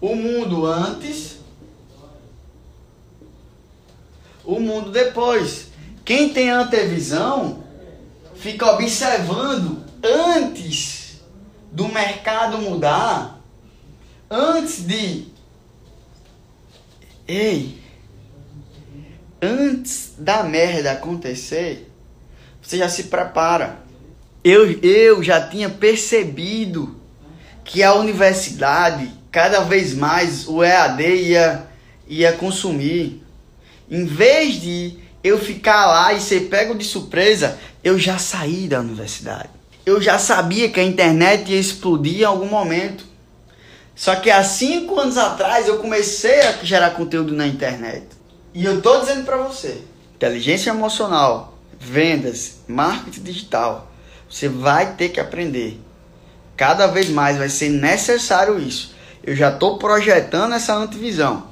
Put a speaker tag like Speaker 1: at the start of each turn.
Speaker 1: o mundo antes, o mundo depois. Quem tem antevisão fica observando antes do mercado mudar, antes de. Ei! Antes da merda acontecer, você já se prepara. Eu, eu já tinha percebido que a universidade, cada vez mais, o EAD ia, ia consumir. Em vez de eu ficar lá e ser pego de surpresa, eu já saí da universidade. Eu já sabia que a internet ia explodir em algum momento. Só que há cinco anos atrás eu comecei a gerar conteúdo na internet. E eu tô dizendo para você, inteligência emocional, vendas, marketing digital, você vai ter que aprender. Cada vez mais vai ser necessário isso. Eu já estou projetando essa antevisão.